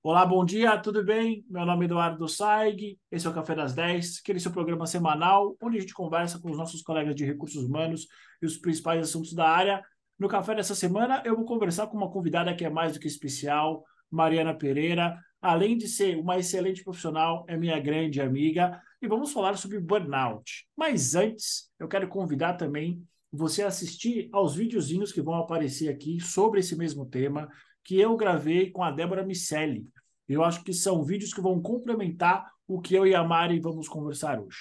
Olá, bom dia, tudo bem? Meu nome é Eduardo Saig, esse é o Café das 10, aquele seu programa semanal, onde a gente conversa com os nossos colegas de recursos humanos e os principais assuntos da área. No café dessa semana, eu vou conversar com uma convidada que é mais do que especial, Mariana Pereira. Além de ser uma excelente profissional, é minha grande amiga, e vamos falar sobre burnout. Mas antes, eu quero convidar também você a assistir aos videozinhos que vão aparecer aqui sobre esse mesmo tema que eu gravei com a Débora Micelli. Eu acho que são vídeos que vão complementar o que eu e a Mari vamos conversar hoje.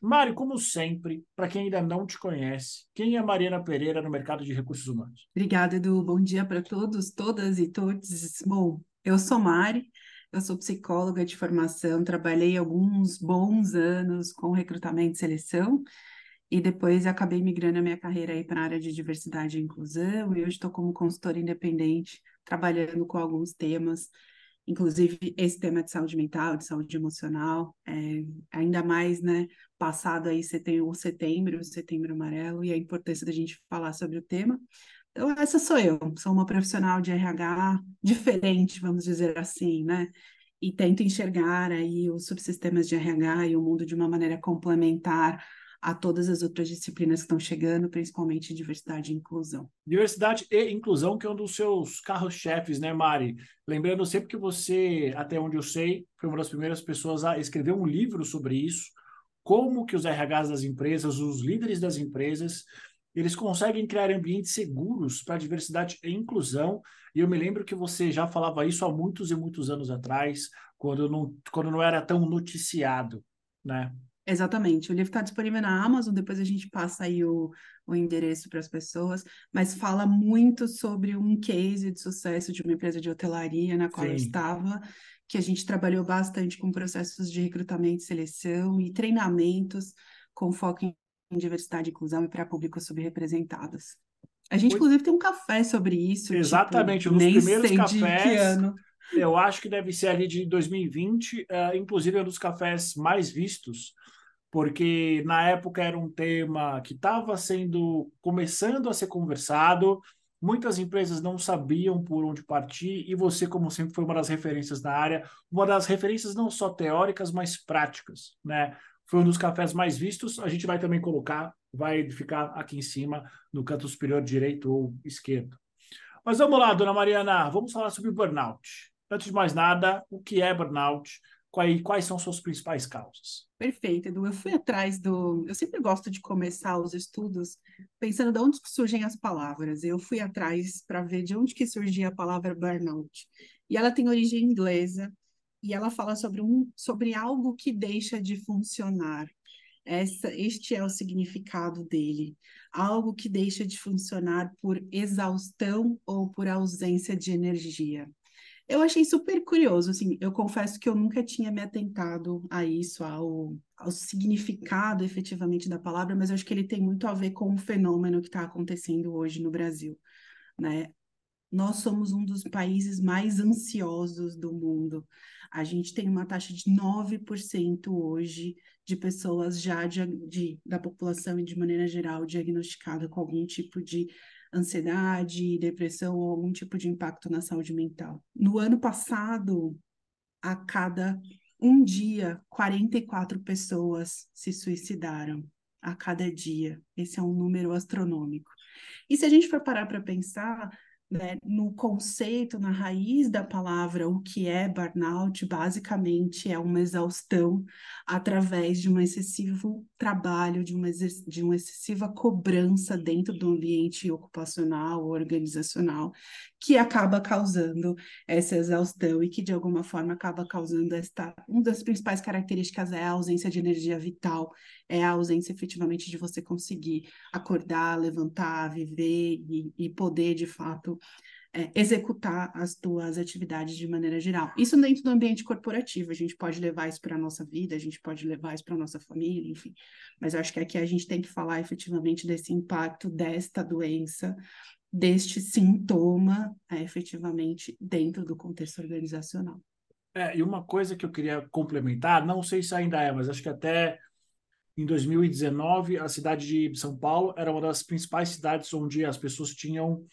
Mari, como sempre, para quem ainda não te conhece, quem é Mariana Pereira no mercado de recursos humanos? Obrigada, Edu. Bom dia para todos, todas e todos. Bom, eu sou Mari, eu sou psicóloga de formação, trabalhei alguns bons anos com recrutamento e seleção e depois acabei migrando a minha carreira aí para a área de diversidade e inclusão, e hoje estou como consultora independente, trabalhando com alguns temas, inclusive esse tema de saúde mental, de saúde emocional, é, ainda mais, né, passado aí setembro, o setembro, o setembro amarelo, e a importância da gente falar sobre o tema. Então, essa sou eu, sou uma profissional de RH diferente, vamos dizer assim, né? E tento enxergar aí os subsistemas de RH e o mundo de uma maneira complementar a todas as outras disciplinas que estão chegando, principalmente diversidade e inclusão. Diversidade e inclusão, que é um dos seus carros-chefes, né, Mari? Lembrando sempre que você, até onde eu sei, foi uma das primeiras pessoas a escrever um livro sobre isso, como que os RHs das empresas, os líderes das empresas, eles conseguem criar ambientes seguros para diversidade e inclusão. E eu me lembro que você já falava isso há muitos e muitos anos atrás, quando não, quando não era tão noticiado, né? Exatamente. O livro está disponível na Amazon, depois a gente passa aí o, o endereço para as pessoas, mas fala muito sobre um case de sucesso de uma empresa de hotelaria na qual Sim. eu estava, que a gente trabalhou bastante com processos de recrutamento seleção e treinamentos com foco em diversidade e inclusão e para públicos subrepresentados. A gente, inclusive, tem um café sobre isso. Tipo, Exatamente, tipo, um dos primeiros cafés. Eu acho que deve ser ali de 2020, uh, eh, inclusive é um dos cafés mais vistos porque na época era um tema que estava sendo começando a ser conversado, muitas empresas não sabiam por onde partir e você, como sempre, foi uma das referências na área, uma das referências não só teóricas, mas práticas, né? Foi um dos cafés mais vistos. A gente vai também colocar, vai ficar aqui em cima, no canto superior direito ou esquerdo. Mas vamos lá, dona Mariana, vamos falar sobre burnout. Antes de mais nada, o que é burnout? Quais, quais são suas principais causas? Perfeito, Edu. Eu fui atrás do. Eu sempre gosto de começar os estudos pensando de onde surgem as palavras. Eu fui atrás para ver de onde que surgia a palavra burnout. E ela tem origem inglesa e ela fala sobre, um, sobre algo que deixa de funcionar. Essa, este é o significado dele. Algo que deixa de funcionar por exaustão ou por ausência de energia. Eu achei super curioso, assim, eu confesso que eu nunca tinha me atentado a isso, ao, ao significado efetivamente da palavra, mas eu acho que ele tem muito a ver com o fenômeno que está acontecendo hoje no Brasil, né? Nós somos um dos países mais ansiosos do mundo. A gente tem uma taxa de 9% hoje de pessoas já de, de, da população e de maneira geral diagnosticada com algum tipo de ansiedade, depressão ou algum tipo de impacto na saúde mental. No ano passado, a cada um dia, 44 pessoas se suicidaram a cada dia. Esse é um número astronômico. E se a gente for parar para pensar, né, no conceito, na raiz da palavra, o que é burnout, basicamente é uma exaustão através de um excessivo trabalho, de uma, de uma excessiva cobrança dentro do ambiente ocupacional, organizacional, que acaba causando essa exaustão e que, de alguma forma, acaba causando esta. Uma das principais características é a ausência de energia vital, é a ausência efetivamente de você conseguir acordar, levantar, viver e, e poder, de fato, é, executar as tuas atividades de maneira geral. Isso dentro do ambiente corporativo, a gente pode levar isso para a nossa vida, a gente pode levar isso para a nossa família, enfim. Mas eu acho que aqui a gente tem que falar efetivamente desse impacto desta doença, deste sintoma, é, efetivamente, dentro do contexto organizacional. É, e uma coisa que eu queria complementar, não sei se ainda é, mas acho que até em 2019 a cidade de São Paulo era uma das principais cidades onde as pessoas tinham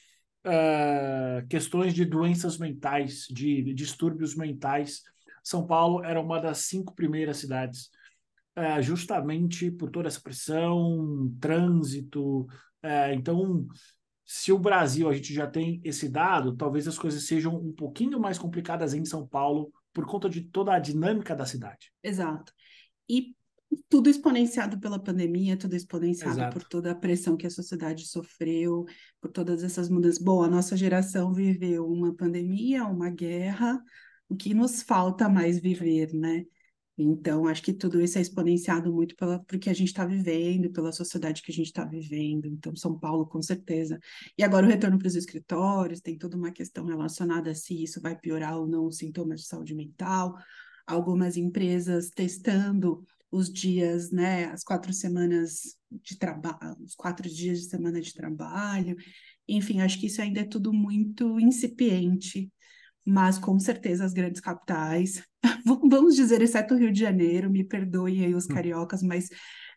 uh, questões de doenças mentais, de, de, distúrbios mentais. São Paulo era uma das cinco primeiras cidades, uh, justamente por toda essa pressão, trânsito. Uh, então, se o Brasil a gente já tem esse dado, talvez as coisas sejam um pouquinho mais complicadas em São Paulo por conta de toda a dinâmica da cidade. Exato. E tudo exponenciado pela pandemia, tudo exponenciado Exato. por toda a pressão que a sociedade sofreu, por todas essas mudanças. Bom, a nossa geração viveu uma pandemia, uma guerra, o que nos falta mais viver, né? Então, acho que tudo isso é exponenciado muito pela, porque a gente está vivendo, pela sociedade que a gente está vivendo. Então, São Paulo, com certeza. E agora o retorno para os escritórios, tem toda uma questão relacionada a se isso vai piorar ou não os sintomas de saúde mental. Algumas empresas testando os dias, né, as quatro semanas de trabalho, os quatro dias de semana de trabalho. Enfim, acho que isso ainda é tudo muito incipiente, mas com certeza as grandes capitais, vamos dizer, exceto o Rio de Janeiro, me perdoem aí os hum. cariocas, mas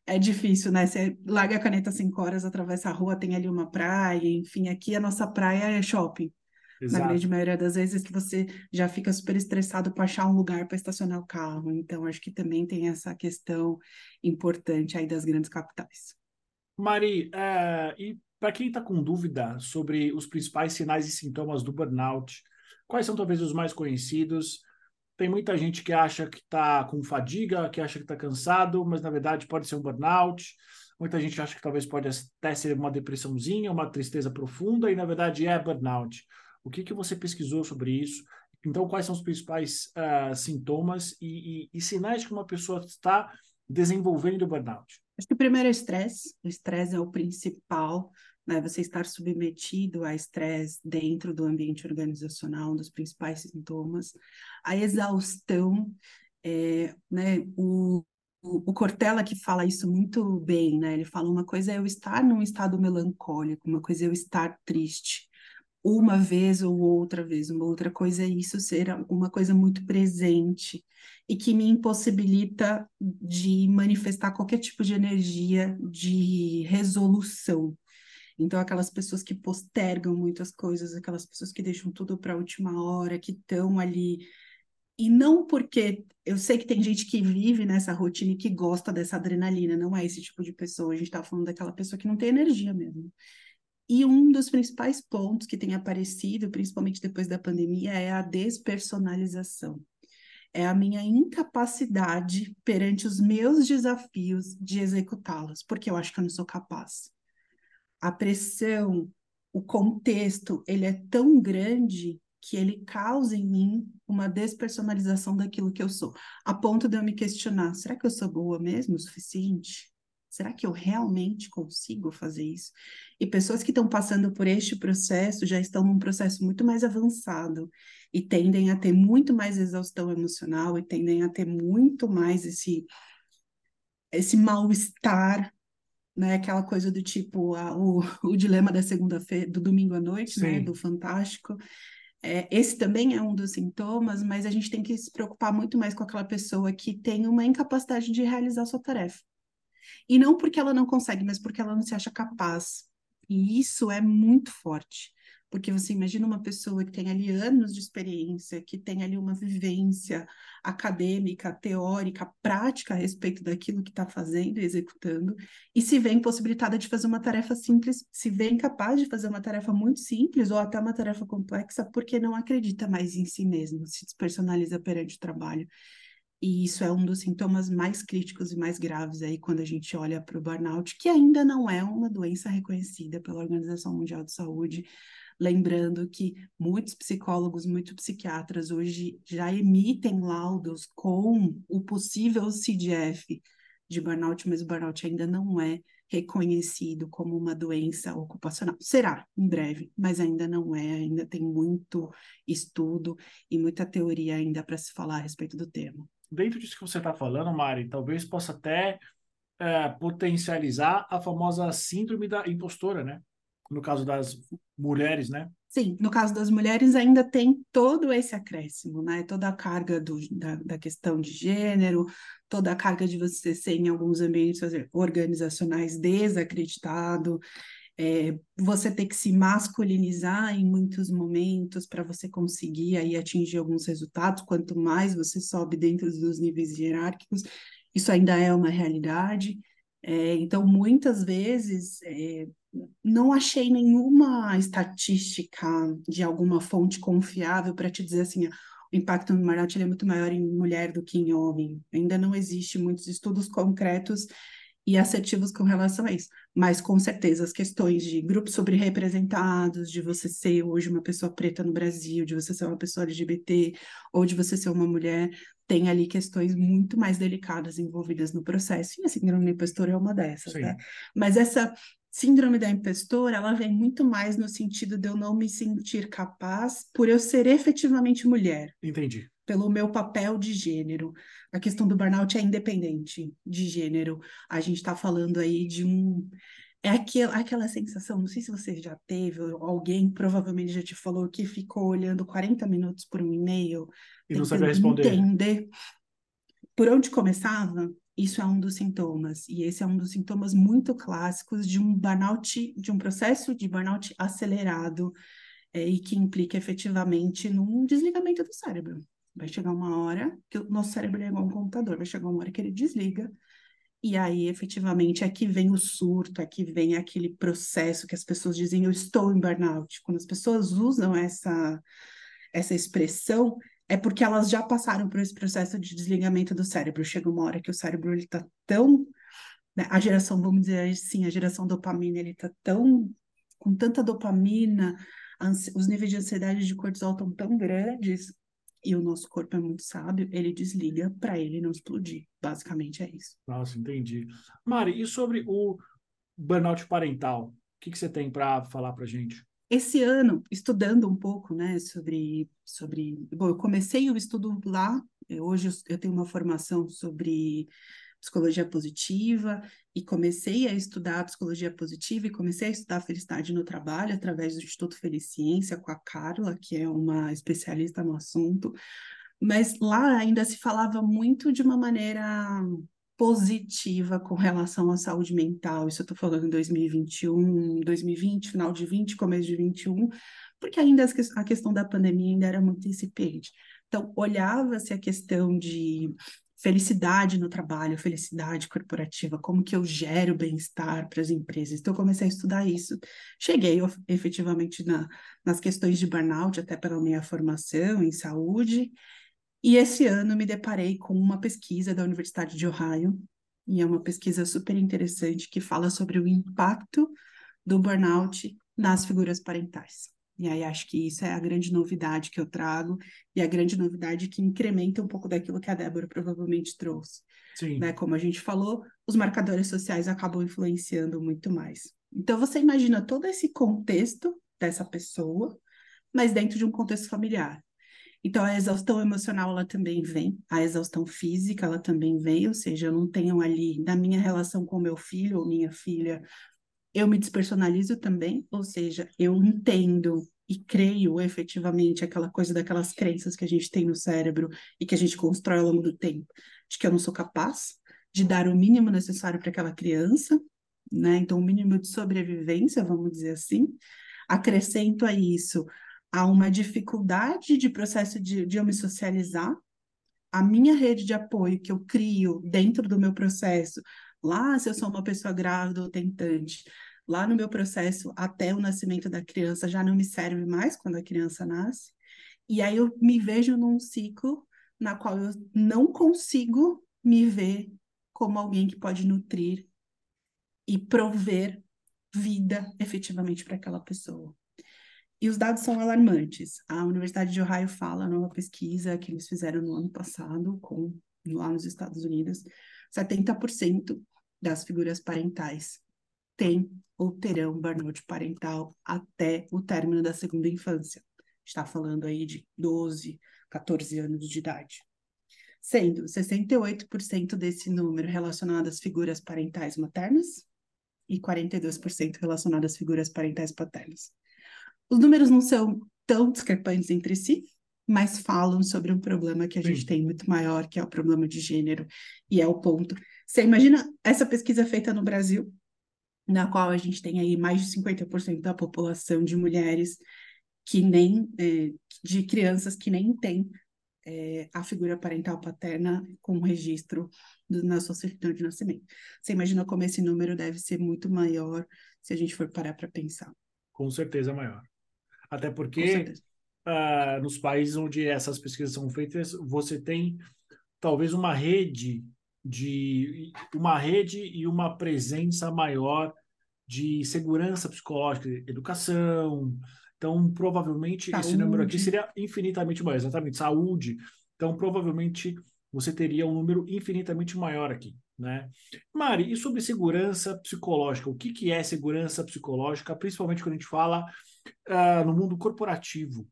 é difícil, né? Você larga a caneta cinco horas, atravessa a rua, tem ali uma praia, enfim, aqui a nossa praia é shopping. Exato. na grande maioria das vezes que você já fica super estressado para achar um lugar para estacionar o carro. Então, acho que também tem essa questão importante aí das grandes capitais. Mari, é, e para quem está com dúvida sobre os principais sinais e sintomas do burnout, quais são talvez os mais conhecidos? Tem muita gente que acha que está com fadiga, que acha que está cansado, mas na verdade pode ser um burnout. Muita gente acha que talvez pode até ser uma depressãozinha, uma tristeza profunda, e na verdade é burnout. O que, que você pesquisou sobre isso? Então, quais são os principais uh, sintomas e, e, e, sinais que uma pessoa está desenvolvendo burnout? Acho que o primeiro é o estresse. O estresse é o principal, né? Você estar submetido a estresse dentro do ambiente organizacional, um dos principais sintomas. A exaustão, é, né? O, o, o Cortella que fala isso muito bem, né? Ele fala uma coisa é eu estar num estado melancólico, uma coisa é eu estar triste uma vez ou outra vez. Uma outra coisa é isso ser uma coisa muito presente e que me impossibilita de manifestar qualquer tipo de energia de resolução. Então, aquelas pessoas que postergam muitas coisas, aquelas pessoas que deixam tudo para a última hora, que estão ali. E não porque eu sei que tem gente que vive nessa rotina e que gosta dessa adrenalina, não é esse tipo de pessoa. A gente está falando daquela pessoa que não tem energia mesmo. E um dos principais pontos que tem aparecido, principalmente depois da pandemia, é a despersonalização. É a minha incapacidade perante os meus desafios de executá-los, porque eu acho que eu não sou capaz. A pressão, o contexto, ele é tão grande que ele causa em mim uma despersonalização daquilo que eu sou, a ponto de eu me questionar: será que eu sou boa mesmo o suficiente? Será que eu realmente consigo fazer isso? E pessoas que estão passando por este processo já estão num processo muito mais avançado e tendem a ter muito mais exaustão emocional e tendem a ter muito mais esse esse mal-estar, né? Aquela coisa do tipo a, o, o dilema da segunda-feira, do domingo à noite, né? Sim. né? Do fantástico. É, esse também é um dos sintomas, mas a gente tem que se preocupar muito mais com aquela pessoa que tem uma incapacidade de realizar sua tarefa. E não porque ela não consegue, mas porque ela não se acha capaz. E isso é muito forte. Porque você imagina uma pessoa que tem ali anos de experiência, que tem ali uma vivência acadêmica, teórica, prática a respeito daquilo que está fazendo e executando, e se vê impossibilitada de fazer uma tarefa simples, se vê incapaz de fazer uma tarefa muito simples ou até uma tarefa complexa, porque não acredita mais em si mesmo, se despersonaliza perante o trabalho. E isso é um dos sintomas mais críticos e mais graves aí quando a gente olha para o burnout, que ainda não é uma doença reconhecida pela Organização Mundial de Saúde. Lembrando que muitos psicólogos, muitos psiquiatras hoje já emitem laudos com o possível CDF de burnout, mas o burnout ainda não é reconhecido como uma doença ocupacional. Será em breve, mas ainda não é, ainda tem muito estudo e muita teoria ainda para se falar a respeito do tema dentro disso que você está falando, Mari, talvez possa até é, potencializar a famosa síndrome da impostora, né? No caso das mulheres, né? Sim, no caso das mulheres ainda tem todo esse acréscimo, né? Toda a carga do, da, da questão de gênero, toda a carga de você ser em alguns ambientes organizacionais desacreditado, é, você ter que se masculinizar em muitos momentos para você conseguir aí atingir alguns resultados. Quanto mais você sobe dentro dos níveis hierárquicos, isso ainda é uma realidade. É, então, muitas vezes, é, não achei nenhuma estatística de alguma fonte confiável para te dizer assim, o impacto no burnout é muito maior em mulher do que em homem. Ainda não existe muitos estudos concretos e assertivos com relação a isso. Mas, com certeza, as questões de grupos sobre-representados, de você ser hoje uma pessoa preta no Brasil, de você ser uma pessoa LGBT, ou de você ser uma mulher, tem ali questões muito mais delicadas envolvidas no processo. E a síndrome impostora é uma dessas, né? Mas essa síndrome da impostora, ela vem muito mais no sentido de eu não me sentir capaz por eu ser efetivamente mulher. Entendi pelo meu papel de gênero. A questão do burnout é independente de gênero. A gente está falando aí de um. É aquela, aquela sensação, não sei se você já teve, ou alguém provavelmente já te falou que ficou olhando 40 minutos por um e-mail. E não sabia responder. Entender por onde começava. Isso é um dos sintomas, e esse é um dos sintomas muito clássicos de um burnout, de um processo de burnout acelerado, é, e que implica efetivamente num desligamento do cérebro. Vai chegar uma hora que o nosso cérebro é igual um computador, vai chegar uma hora que ele desliga, e aí efetivamente é que vem o surto, é que vem aquele processo que as pessoas dizem eu estou em burnout. Quando as pessoas usam essa, essa expressão, é porque elas já passaram por esse processo de desligamento do cérebro. Chega uma hora que o cérebro está tão né, a geração, vamos dizer assim, a geração dopamina, ele está tão com tanta dopamina, os níveis de ansiedade de cortisol estão tão grandes e o nosso corpo é muito sábio, ele desliga para ele não explodir. Basicamente é isso. Nossa, entendi. Mari, e sobre o burnout parental? O que, que você tem para falar para gente? Esse ano, estudando um pouco, né, sobre, sobre... Bom, eu comecei o estudo lá, hoje eu tenho uma formação sobre psicologia positiva e comecei a estudar psicologia positiva e comecei a estudar felicidade no trabalho através do Instituto Feliciência com a Carla, que é uma especialista no assunto. Mas lá ainda se falava muito de uma maneira positiva com relação à saúde mental. Isso eu estou falando em 2021, 2020, final de 20, começo de 21, porque ainda a questão da pandemia ainda era muito incipiente. Então, olhava-se a questão de felicidade no trabalho, felicidade corporativa, como que eu gero bem-estar para as empresas. Então, eu comecei a estudar isso. Cheguei efetivamente na, nas questões de burnout, até pela minha formação em saúde, e esse ano me deparei com uma pesquisa da Universidade de Ohio, e é uma pesquisa super interessante que fala sobre o impacto do burnout nas figuras parentais. E aí acho que isso é a grande novidade que eu trago e a grande novidade que incrementa um pouco daquilo que a Débora provavelmente trouxe. Sim. Né? Como a gente falou, os marcadores sociais acabam influenciando muito mais. Então você imagina todo esse contexto dessa pessoa, mas dentro de um contexto familiar. Então a exaustão emocional ela também vem, a exaustão física ela também vem, ou seja, eu não tenho ali na minha relação com meu filho ou minha filha eu me despersonalizo também, ou seja, eu entendo e creio efetivamente aquela coisa daquelas crenças que a gente tem no cérebro e que a gente constrói ao longo do tempo, de que eu não sou capaz de dar o mínimo necessário para aquela criança, né? Então, o mínimo de sobrevivência, vamos dizer assim. Acrescento a isso a uma dificuldade de processo de, de eu me socializar, a minha rede de apoio que eu crio dentro do meu processo Lá, se eu sou uma pessoa grávida ou tentante, lá no meu processo até o nascimento da criança já não me serve mais quando a criança nasce. E aí eu me vejo num ciclo na qual eu não consigo me ver como alguém que pode nutrir e prover vida efetivamente para aquela pessoa. E os dados são alarmantes. A Universidade de Ohio fala numa pesquisa que eles fizeram no ano passado, com, lá nos Estados Unidos, 70% das figuras parentais têm ou terão burnout parental até o término da segunda infância. Está falando aí de 12, 14 anos de idade. Sendo 68% desse número relacionado às figuras parentais maternas e 42% relacionado às figuras parentais paternas. Os números não são tão discrepantes entre si, mas falam sobre um problema que a Sim. gente tem muito maior, que é o problema de gênero, e é o ponto. Você imagina essa pesquisa feita no Brasil, na qual a gente tem aí mais de 50% da população de mulheres que nem, é, de crianças que nem têm é, a figura parental paterna com registro do, na sua certidão de nascimento. Você imagina como esse número deve ser muito maior se a gente for parar para pensar. Com certeza maior. Até porque uh, nos países onde essas pesquisas são feitas, você tem talvez uma rede de uma rede e uma presença maior de segurança psicológica, educação, então, provavelmente, saúde. esse número aqui seria infinitamente maior, exatamente, saúde. Então, provavelmente, você teria um número infinitamente maior aqui, né? Mari, e sobre segurança psicológica? O que, que é segurança psicológica, principalmente quando a gente fala uh, no mundo corporativo?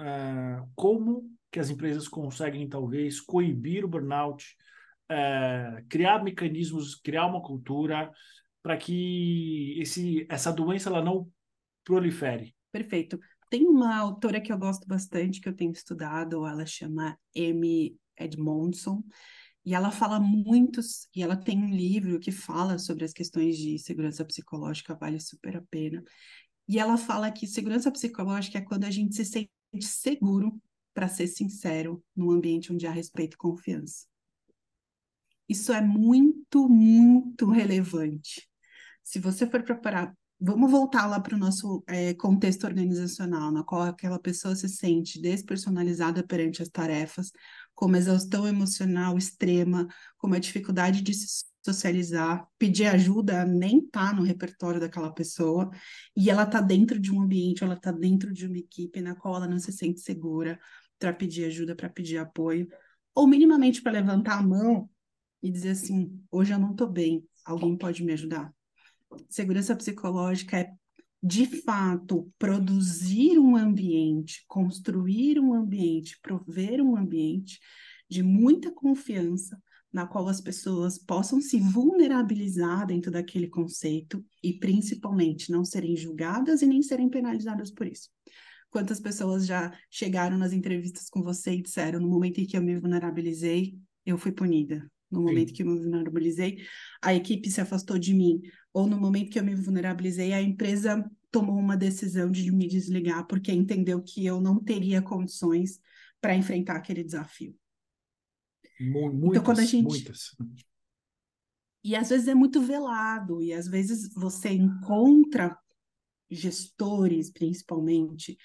Uh, como que as empresas conseguem, talvez, coibir o burnout, uh, criar mecanismos, criar uma cultura para que esse, essa doença ela não prolifere? Perfeito. Tem uma autora que eu gosto bastante, que eu tenho estudado, ela chama Amy Edmondson, e ela fala muitos, e ela tem um livro que fala sobre as questões de segurança psicológica, vale super a pena. E ela fala que segurança psicológica é quando a gente se sente seguro para ser sincero num ambiente onde há respeito e confiança. Isso é muito, muito relevante. Se você for preparar Vamos voltar lá para o nosso é, contexto organizacional, na qual aquela pessoa se sente despersonalizada perante as tarefas, com uma exaustão emocional extrema, com uma dificuldade de se socializar, pedir ajuda nem está no repertório daquela pessoa, e ela está dentro de um ambiente, ela está dentro de uma equipe na qual ela não se sente segura para pedir ajuda, para pedir apoio, ou minimamente para levantar a mão e dizer assim: hoje eu não estou bem, alguém pode me ajudar? Segurança psicológica é, de fato, produzir um ambiente, construir um ambiente, prover um ambiente de muita confiança, na qual as pessoas possam se vulnerabilizar dentro daquele conceito e, principalmente, não serem julgadas e nem serem penalizadas por isso. Quantas pessoas já chegaram nas entrevistas com você e disseram: no momento em que eu me vulnerabilizei, eu fui punida. No momento Sim. que eu me vulnerabilizei, a equipe se afastou de mim ou no momento que eu me vulnerabilizei, a empresa tomou uma decisão de me desligar porque entendeu que eu não teria condições para enfrentar aquele desafio. Muitas, então, quando a gente... muitas. E às vezes é muito velado, e às vezes você encontra gestores, principalmente,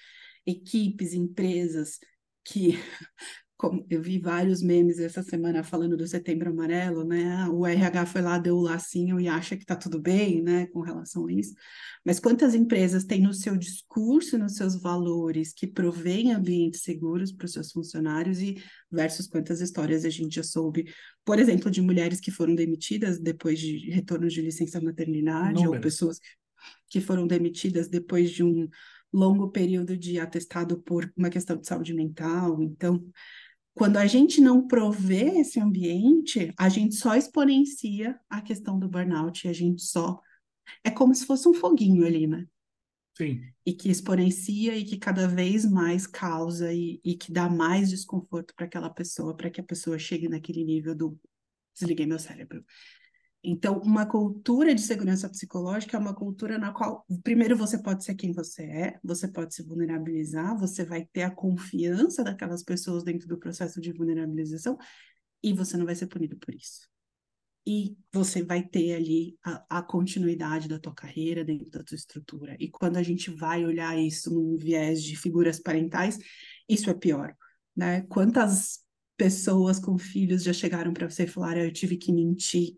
equipes, empresas que eu vi vários memes essa semana falando do Setembro Amarelo, né? O RH foi lá, deu o lacinho e acha que está tudo bem, né, com relação a isso. Mas quantas empresas têm no seu discurso, nos seus valores, que provém ambientes seguros para os seus funcionários e versus quantas histórias a gente já soube, por exemplo, de mulheres que foram demitidas depois de retorno de licença maternidade Números. ou pessoas que foram demitidas depois de um longo período de atestado por uma questão de saúde mental. Então, quando a gente não provê esse ambiente, a gente só exponencia a questão do burnout, e a gente só. É como se fosse um foguinho ali, né? Sim. E que exponencia e que cada vez mais causa e, e que dá mais desconforto para aquela pessoa, para que a pessoa chegue naquele nível do desliguei meu cérebro. Então, uma cultura de segurança psicológica é uma cultura na qual, primeiro, você pode ser quem você é, você pode se vulnerabilizar, você vai ter a confiança daquelas pessoas dentro do processo de vulnerabilização e você não vai ser punido por isso. E você vai ter ali a, a continuidade da tua carreira dentro da tua estrutura. E quando a gente vai olhar isso num viés de figuras parentais, isso é pior, né? Quantas pessoas com filhos já chegaram para você e falaram: ah, eu tive que mentir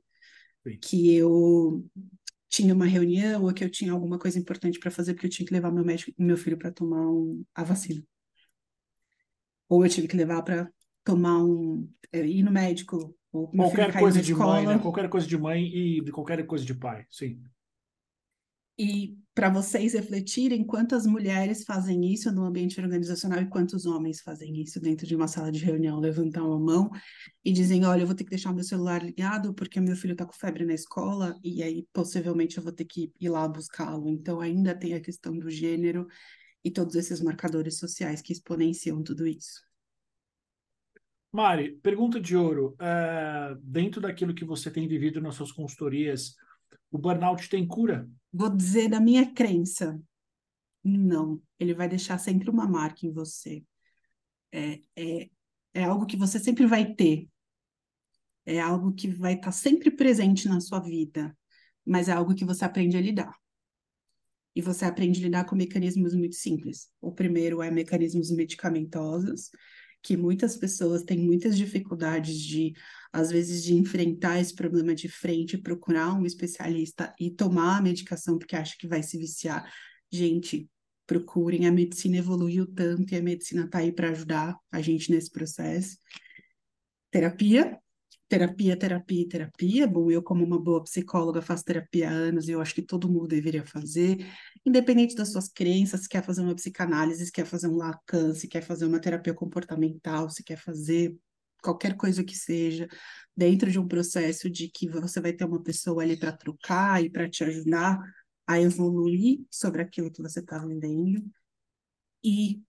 que eu tinha uma reunião ou que eu tinha alguma coisa importante para fazer porque eu tinha que levar meu médico, meu filho para tomar um, a vacina. Ou eu tive que levar para tomar um é, ir no médico ou qualquer coisa de mãe, né? Qualquer coisa de mãe e de qualquer coisa de pai, sim e para vocês refletirem quantas mulheres fazem isso no ambiente organizacional e quantos homens fazem isso dentro de uma sala de reunião, levantar uma mão e dizem, olha, eu vou ter que deixar meu celular ligado porque meu filho está com febre na escola e aí possivelmente eu vou ter que ir lá buscá-lo. Então ainda tem a questão do gênero e todos esses marcadores sociais que exponenciam tudo isso. Mari, pergunta de ouro. Uh, dentro daquilo que você tem vivido nas suas consultorias, O burnout tem cura? Vou dizer da minha crença. Não, ele vai deixar sempre uma marca em você. É, é, é algo que você sempre vai ter. É algo que vai estar sempre presente na sua vida, mas é algo que você aprende a lidar. E você aprende a lidar com mecanismos muito simples. O primeiro é mecanismos medicamentosos, que muitas pessoas têm muitas dificuldades de, às vezes, de enfrentar esse problema de frente, procurar um especialista e tomar a medicação porque acha que vai se viciar. Gente, procurem, a medicina evoluiu tanto e a medicina está aí para ajudar a gente nesse processo. Terapia, terapia, terapia, terapia. Bom, eu, como uma boa psicóloga, faço terapia há anos e eu acho que todo mundo deveria fazer, independente das suas crenças, se quer fazer uma psicanálise, se quer fazer um Lacan, se quer fazer uma terapia comportamental, se quer fazer qualquer coisa que seja, dentro de um processo de que você vai ter uma pessoa ali para trocar e para te ajudar a evoluir sobre aquilo que você está vivendo. E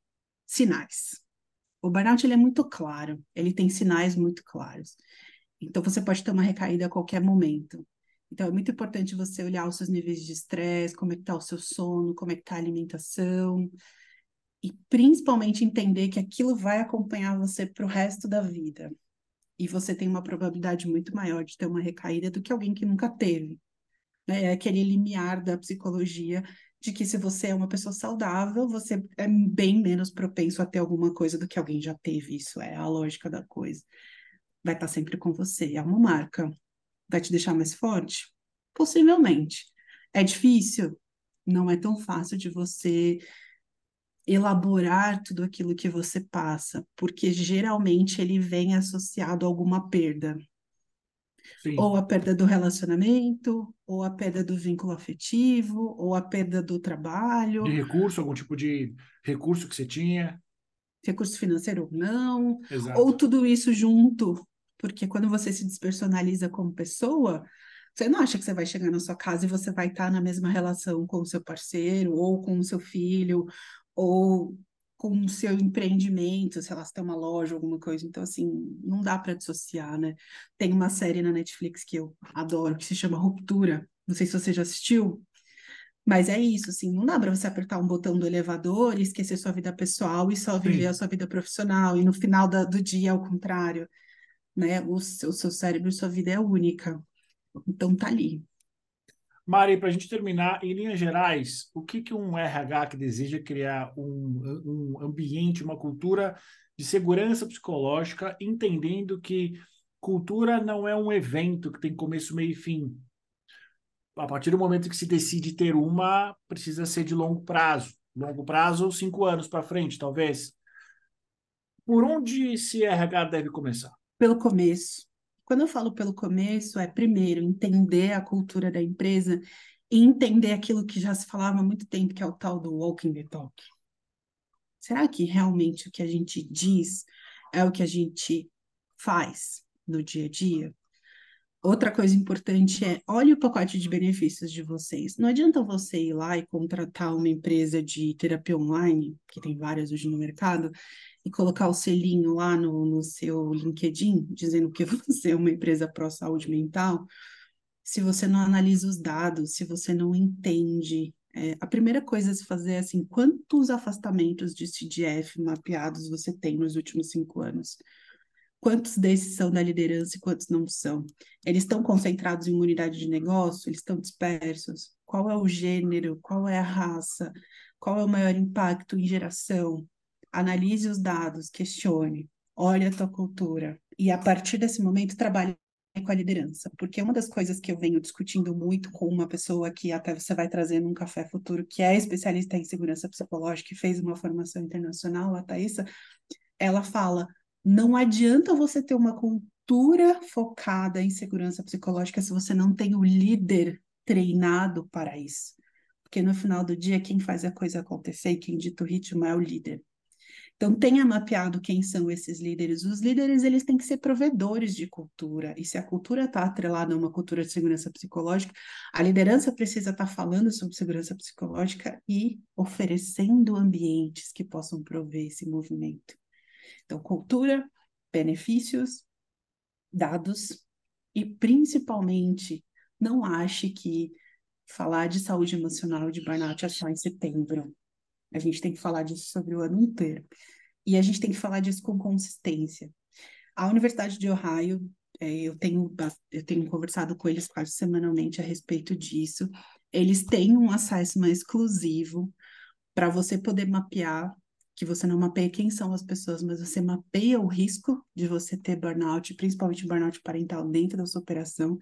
sinais. O burnout ele é muito claro, ele tem sinais muito claros. Então, você pode ter uma recaída a qualquer momento. Então, é muito importante você olhar os seus níveis de estresse, como é que está o seu sono, como é que está a alimentação, e principalmente entender que aquilo vai acompanhar você para o resto da vida. E você tem uma probabilidade muito maior de ter uma recaída do que alguém que nunca teve. Né? É aquele limiar da psicologia de que se você é uma pessoa saudável, você é bem menos propenso a ter alguma coisa do que alguém já teve. Isso é a lógica da coisa vai estar sempre com você. É uma marca. Vai te deixar mais forte? Possivelmente. É difícil? Não é tão fácil de você elaborar tudo aquilo que você passa, porque geralmente ele vem associado a alguma perda. Sim. Ou a perda do relacionamento, ou a perda do vínculo afetivo, ou a perda do trabalho. De recurso, algum tipo de recurso que você tinha. Recurso financeiro ou não. Exato. Ou tudo isso junto porque quando você se despersonaliza como pessoa, você não acha que você vai chegar na sua casa e você vai estar na mesma relação com o seu parceiro, ou com o seu filho, ou com o seu empreendimento, sei lá, se tem uma loja, alguma coisa. Então, assim, não dá para dissociar, né? Tem uma série na Netflix que eu adoro, que se chama Ruptura. Não sei se você já assistiu. Mas é isso, assim, não dá para você apertar um botão do elevador e esquecer sua vida pessoal e só viver Sim. a sua vida profissional, e no final da, do dia, ao contrário né? O seu, o seu cérebro, sua vida é única. Então tá ali. Mari, para a gente terminar, em linhas gerais, o que, que um RH que deseja criar um, um ambiente, uma cultura de segurança psicológica, entendendo que cultura não é um evento que tem começo, meio e fim. A partir do momento que se decide ter uma, precisa ser de longo prazo. Longo prazo, cinco anos para frente, talvez. Por onde esse RH deve começar? Pelo começo. Quando eu falo pelo começo, é primeiro entender a cultura da empresa e entender aquilo que já se falava há muito tempo, que é o tal do walking the talk. Será que realmente o que a gente diz é o que a gente faz no dia a dia? Outra coisa importante é olhe o pacote de benefícios de vocês. Não adianta você ir lá e contratar uma empresa de terapia online, que tem várias hoje no mercado, e colocar o selinho lá no, no seu LinkedIn, dizendo que você é uma empresa pró-saúde mental, se você não analisa os dados, se você não entende. É, a primeira coisa a se fazer é assim: quantos afastamentos de CDF mapeados você tem nos últimos cinco anos? Quantos desses são da liderança e quantos não são? Eles estão concentrados em uma unidade de negócio? Eles estão dispersos? Qual é o gênero? Qual é a raça? Qual é o maior impacto em geração? analise os dados, questione, olhe a tua cultura e a partir desse momento trabalhe com a liderança, porque uma das coisas que eu venho discutindo muito com uma pessoa que até você vai trazer num café futuro, que é especialista em segurança psicológica e fez uma formação internacional, a Thaisa, ela fala: não adianta você ter uma cultura focada em segurança psicológica se você não tem o líder treinado para isso. Porque no final do dia, quem faz a coisa acontecer e quem dita o ritmo é o líder. Então, tenha mapeado quem são esses líderes. Os líderes, eles têm que ser provedores de cultura. E se a cultura está atrelada a uma cultura de segurança psicológica, a liderança precisa estar tá falando sobre segurança psicológica e oferecendo ambientes que possam prover esse movimento. Então, cultura, benefícios, dados e, principalmente, não ache que falar de saúde emocional de burnout é só em setembro. A gente tem que falar disso sobre o ano inteiro. E a gente tem que falar disso com consistência. A Universidade de Ohio, é, eu, tenho, eu tenho conversado com eles quase semanalmente a respeito disso. Eles têm um acesso exclusivo para você poder mapear, que você não mapeia quem são as pessoas, mas você mapeia o risco de você ter burnout, principalmente burnout parental dentro da sua operação.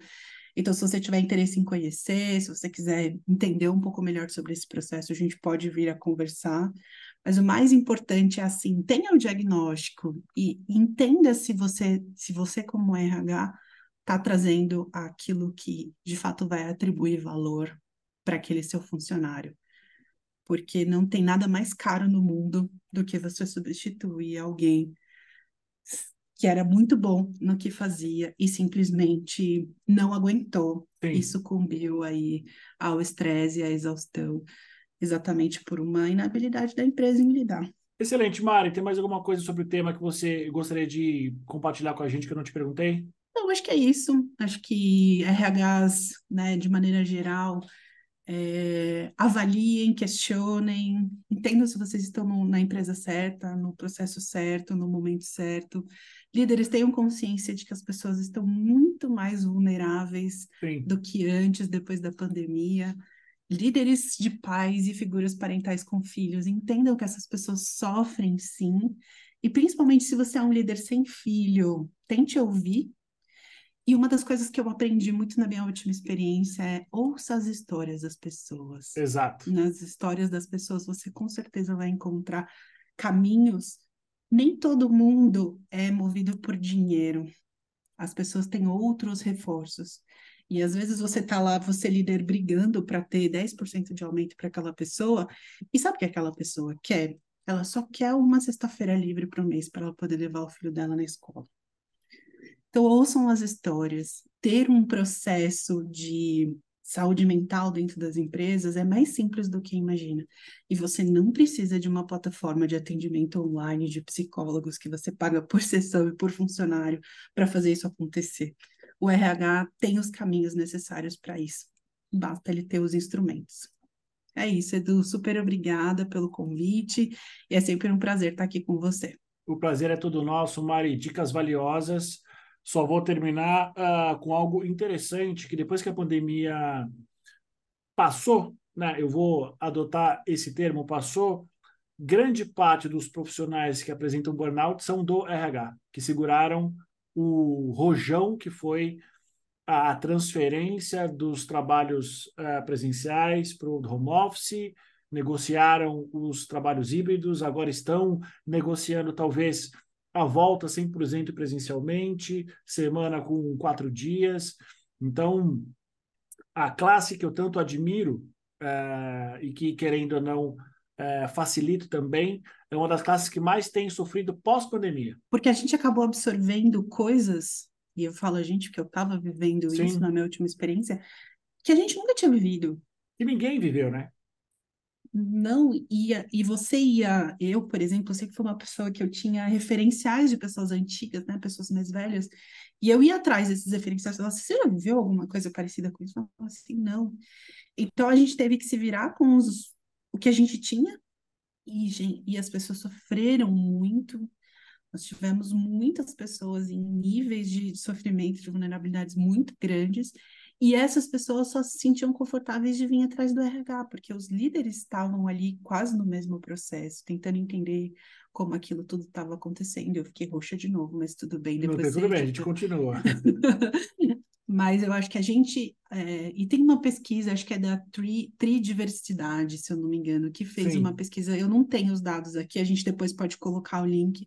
Então, se você tiver interesse em conhecer, se você quiser entender um pouco melhor sobre esse processo, a gente pode vir a conversar. Mas o mais importante é assim, tenha o diagnóstico e entenda se você, se você como RH está trazendo aquilo que de fato vai atribuir valor para aquele seu funcionário. Porque não tem nada mais caro no mundo do que você substituir alguém que era muito bom no que fazia e simplesmente não aguentou Sim. e sucumbiu aí ao estresse e à exaustão, exatamente por uma inabilidade da empresa em lidar. Excelente, Mari. Tem mais alguma coisa sobre o tema que você gostaria de compartilhar com a gente que eu não te perguntei? Não, acho que é isso. Acho que RHs, né, de maneira geral, é, avaliem, questionem, entendam se vocês estão na empresa certa, no processo certo, no momento certo. Líderes tenham consciência de que as pessoas estão muito mais vulneráveis Sim. do que antes, depois da pandemia. Líderes de pais e figuras parentais com filhos entendam que essas pessoas sofrem sim, e principalmente se você é um líder sem filho, tente ouvir e uma das coisas que eu aprendi muito na minha última experiência é ouça as histórias das pessoas. Exato. Nas histórias das pessoas você com certeza vai encontrar caminhos. Nem todo mundo é movido por dinheiro. As pessoas têm outros reforços. E às vezes você tá lá, você líder brigando para ter 10% de aumento para aquela pessoa, e sabe o que aquela pessoa quer? Ela só quer uma sexta-feira livre para o mês para ela poder levar o filho dela na escola. Então, ouçam as histórias. Ter um processo de saúde mental dentro das empresas é mais simples do que imagina. E você não precisa de uma plataforma de atendimento online de psicólogos que você paga por sessão e por funcionário para fazer isso acontecer. O RH tem os caminhos necessários para isso. Basta ele ter os instrumentos. É isso, Edu. Super obrigada pelo convite. E é sempre um prazer estar aqui com você. O prazer é todo nosso, Mari. Dicas valiosas. Só vou terminar uh, com algo interessante, que depois que a pandemia passou, né, eu vou adotar esse termo, passou, grande parte dos profissionais que apresentam burnout são do RH, que seguraram o rojão que foi a transferência dos trabalhos uh, presenciais para o home office, negociaram os trabalhos híbridos, agora estão negociando talvez a volta 100% presencialmente, semana com quatro dias. Então, a classe que eu tanto admiro é, e que, querendo ou não, é, facilita também, é uma das classes que mais tem sofrido pós-pandemia. Porque a gente acabou absorvendo coisas, e eu falo a gente porque eu estava vivendo Sim. isso na minha última experiência, que a gente nunca tinha vivido. E ninguém viveu, né? Não ia, e você ia, eu, por exemplo, eu sempre fui uma pessoa que eu tinha referenciais de pessoas antigas, né, pessoas mais velhas, e eu ia atrás desses referenciais, falava, você já viveu alguma coisa parecida com isso? Eu falava assim, não. Então a gente teve que se virar com os, o que a gente tinha, e, e as pessoas sofreram muito, nós tivemos muitas pessoas em níveis de sofrimento, de vulnerabilidades muito grandes, e essas pessoas só se sentiam confortáveis de vir atrás do RH, porque os líderes estavam ali quase no mesmo processo, tentando entender como aquilo tudo estava acontecendo. Eu fiquei roxa de novo, mas tudo bem. Depois Não, tudo bem, a gente continua. mas eu acho que a gente. É, e tem uma pesquisa, acho que é da Tri, Tridiversidade, se eu não me engano, que fez Sim. uma pesquisa. Eu não tenho os dados aqui, a gente depois pode colocar o link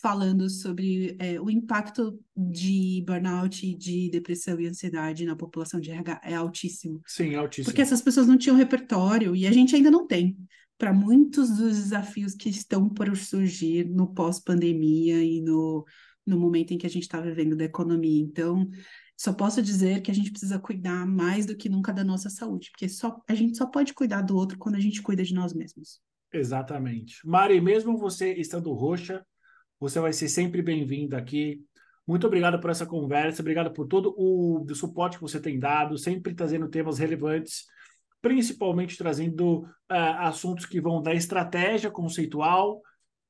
falando sobre é, o impacto de burnout, de depressão e ansiedade na população de RH é altíssimo. Sim, é altíssimo. Porque essas pessoas não tinham repertório e a gente ainda não tem para muitos dos desafios que estão por surgir no pós-pandemia e no, no momento em que a gente está vivendo da economia. Então, só posso dizer que a gente precisa cuidar mais do que nunca da nossa saúde, porque só, a gente só pode cuidar do outro quando a gente cuida de nós mesmos. Exatamente. Mari, mesmo você estando roxa, você vai ser sempre bem-vindo aqui. Muito obrigado por essa conversa, obrigado por todo o suporte que você tem dado, sempre trazendo temas relevantes, principalmente trazendo uh, assuntos que vão da estratégia conceitual,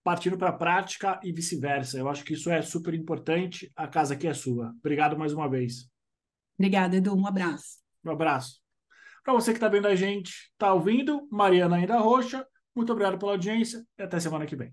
partindo para a prática e vice-versa. Eu acho que isso é super importante. A casa aqui é sua. Obrigado mais uma vez. Obrigada, Edu. Um abraço. Um abraço. Para você que está vendo a gente, está ouvindo, Mariana Ainda Roxa, muito obrigado pela audiência e até semana que vem.